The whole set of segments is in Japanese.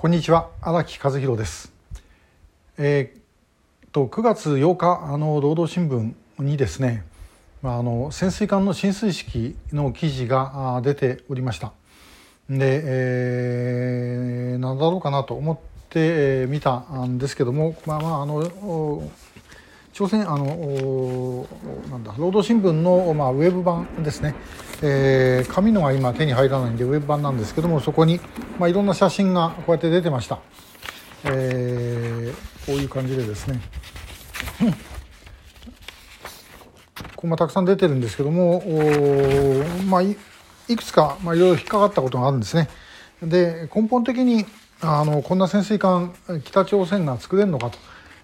こんにちは荒木和弘です。えー、と9月8日あの労働新聞にですね、まあ、あの潜水艦の浸水式の記事が出ておりました。で、えー、何だろうかなと思ってえ見たんですけども、まあまああの朝鮮あのなんだ労働新聞の、まあ、ウェブ版ですね、えー紙のが今手に入らないんでウェブ版なんですけどもそこに、まあ、いろんな写真がこうやって出てました、えーこういう感じでですね。こうまあたくさん出てるんですけどもまあいいくつか、まあ、いろいろ引っかかったことがあるんですね。で根本的にあのこんな潜水艦北朝鮮が作れるのかと。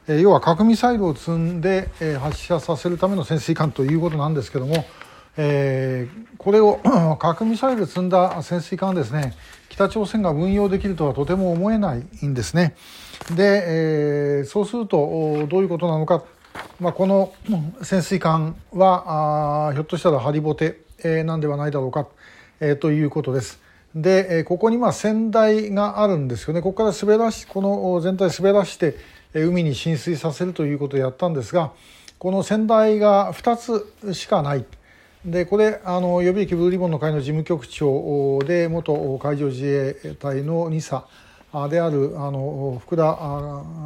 え要は核ミサイルを積んで、え発射させるための潜水艦ということなんですけども、えーこれを 核ミサイル積んだ潜水艦ですね北朝鮮が運用できるとはとても思えないんですね。で、えーそうするとどういうことなのか、まあ、この 潜水艦はあひょっとしたらハリボテ、えーなんではないだろうか、えーということです。で、えーここにまあ船台があるんですよね。ここから滑らし、この全体滑らして、海に浸水させるということをやったんですが、この船台が2つしかない。で、これ、あの、予備役ブルーリボンの会の事務局長で、元海上自衛隊の2佐あである、あの、福田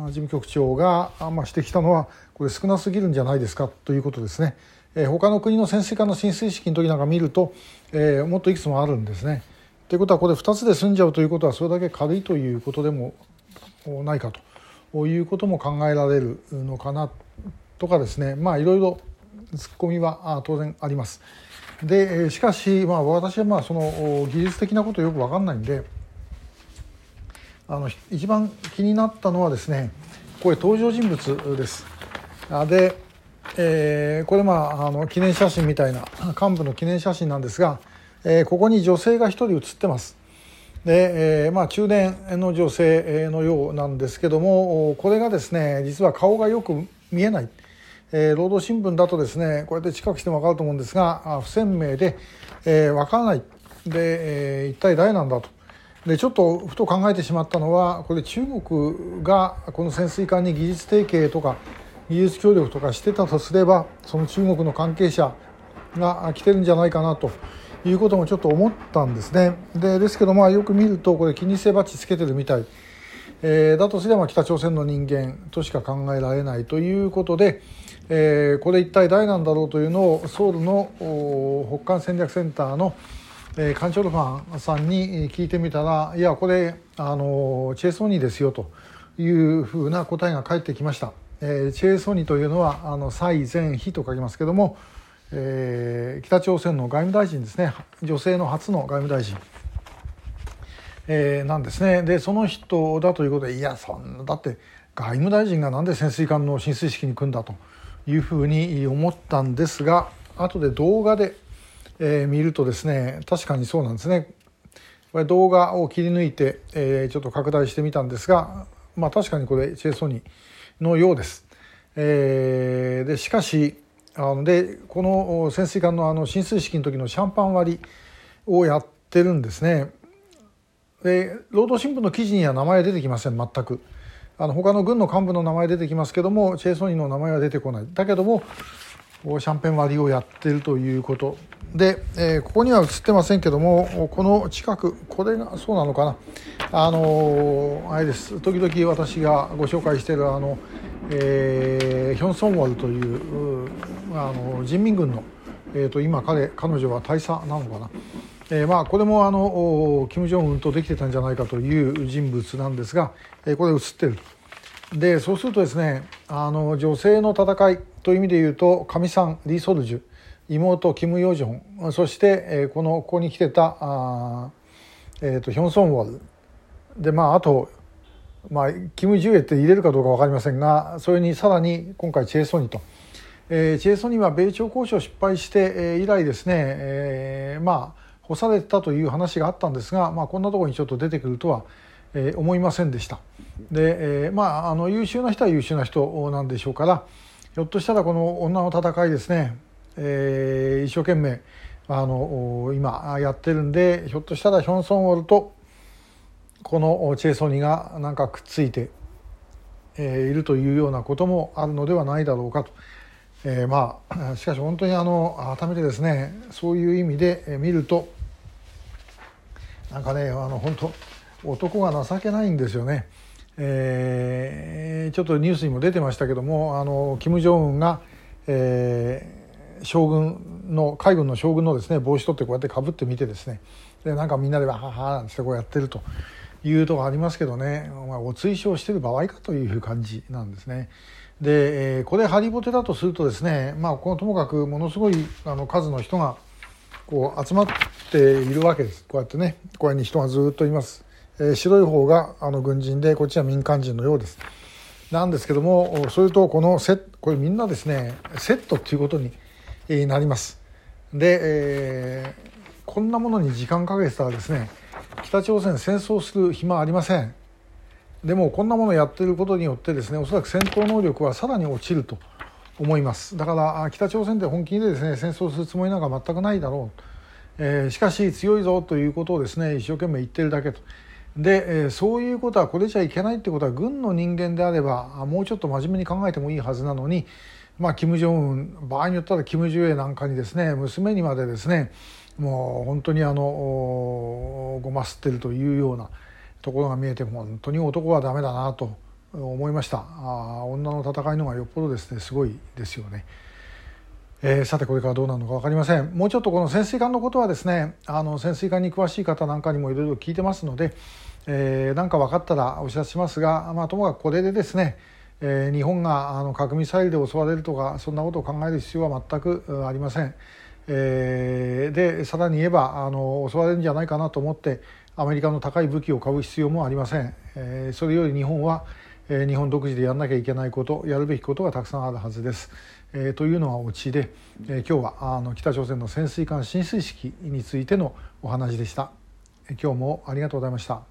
事務局長が、あまあ、指摘したのは、これ少なすぎるんじゃないですかということですね。えー他の国の潜水艦の浸水式の時なんか見ると、えもっといくつもあるんですね。ということはこれ2つで済んじゃうということはそれだけ軽いということでもないかということも考えられるのかなとかですねまあいろいろツッコミは当然あります。でしかし、まあ、私はまあその技術的なことよく分かんないんであの一番気になったのはですねこれ登場人物です。で、えーこれまああの記念写真みたいな幹部の記念写真なんですが、えーここに女性が一人写ってます。で、えーまあ、中年の女性のようなんですけどもこれがですね実は顔がよく見えない、えー労働新聞だとですねこうやって近くしても分かると思うんですが不鮮明で、えー分からない。で、えー一体誰なんだと。でちょっとふと考えてしまったのはこれ中国がこの潜水艦に技術提携とか技術協力とかしてたとすればその中国の関係者が来てるんじゃないかなと。いうこともちょっと思ったんですね。でですけどまあよく見るとこれ気にせバッチつけてるみたい、えーだとすれば北朝鮮の人間としか考えられないということで、えーこれ一体誰なんだろうというのをソウルの北韓戦略センターのえーカンチョルファンさんに聞いてみたらいやこれあのチェ・ソニーですよというふうな答えが返ってきました。えーチェ・ソニーというのはあの蔡前非と書きますけども、えー北朝鮮の外務大臣ですね。女性の初の外務大臣、えーなんですね。でその人だということでいやそんなだって外務大臣がなんで潜水艦の進水式に組んだというふうに思ったんですが後で動画で、えー見るとですね確かにそうなんですね。これ動画を切り抜いて、えーちょっと拡大してみたんですが、まあ、確かにこれチェ・ソニーのようです。えーでしかしあのでこの潜水艦のあの進水式の時のシャンパン割りをやってるんですね。で労働新聞の記事には名前出てきません全く。あの他の軍の幹部の名前出てきますけどもチェ・ソニーの名前は出てこない。だけどもシャンペン割りをやってるということで、えーここには映ってませんけどもこの近くこれがそうなのかなあのーあれです時々私がご紹介しているあの、えーヒョン・ソンウォルというあの人民軍の、えー、と今彼彼女は大佐なのかな、えーまあ、これもあのお金正恩とできてたんじゃないかという人物なんですが、えーこれ映ってると。でそうするとですねあの女性の戦いという意味で言うとかみさんリ・ソルジュ妹キム・ヨジョンそして、えーこのここに来てたあ、えー、とヒョン・ソンウォル。でまああと、まあ、キム・ジュエって入れるかどうか分かりませんがそれにさらに今回チェ・ソニと、えーチェ・ソニは米朝交渉失敗して、えー以来ですね、えーまあ干されたという話があったんですが、まあ、こんなところにちょっと出てくるとは、えー思いませんでした。で、えーまああの優秀な人は優秀な人なんでしょうからひょっとしたらこの女の戦いですね、えー一生懸命あの今やってるんでひょっとしたらヒョン・ソンウォルとこのチェ・ソニがなんかくっついて、えー、いるというようなこともあるのではないだろうかと。えー、まあしかし本当にあの改めてですねそういう意味で見るとなんかねあの本当男が情けないんですよね。えー、ちょっとニュースにも出てましたけどもあの金正恩が、えー、将軍の海軍の将軍のですね帽子取ってこうやってかぶってみてですねでなんかみんなでわははなんてこうやってるというとこありますけどね、まあ、お追奨してる場合かという感じなんですね。で、えー、これハリボテだとするとですね、まあ、このともかくものすごいあの数の人がこう集まっているわけです。こうやってねこうに人がずっといます、えー、白い方があの軍人でこっちは民間人のようです。なんですけどもそれとこのセこれみんなですねセットっていうことになります。で、えー、こんなものに時間かけてたらですね北朝鮮戦争する暇ありません。でもこんなものをやっていることによってですねおそらく戦闘能力はさらに落ちると思います。だから北朝鮮で本気でですね戦争するつもりなんか全くないだろう、えー、しかし強いぞということをですね一生懸命言ってるだけと。で、えー、そういうことはこれじゃいけないってことは軍の人間であればもうちょっと真面目に考えてもいいはずなのにまあ金正恩場合によったら金正恩なんかにですね娘にまでですねもう本当にあのごますってるというようなところが見えて本当に男はダメだなと思いましたあ女の戦いの方がよっぽどですねすごいですよね。えー、さてこれからどうなるのか分かりませんもうちょっとこの潜水艦のことはですねあの潜水艦に詳しい方なんかにもいろいろ聞いてますので、えー、なんか分かったらお知らせしますが、まあ、ともかくこれでですね、えー、日本があの核ミサイルで襲われるとかそんなことを考える必要は全くありません。えー、でさらに言えばあの襲われるんじゃないかなと思ってアメリカの高い武器を買う必要もありません、えー、それより日本は、えー、日本独自でやらなきゃいけないことやるべきことがたくさんあるはずです、えー、というのはオチで、えー、今日はあの北朝鮮の潜水艦進水式についてのお話でした。え今日もありがとうございました。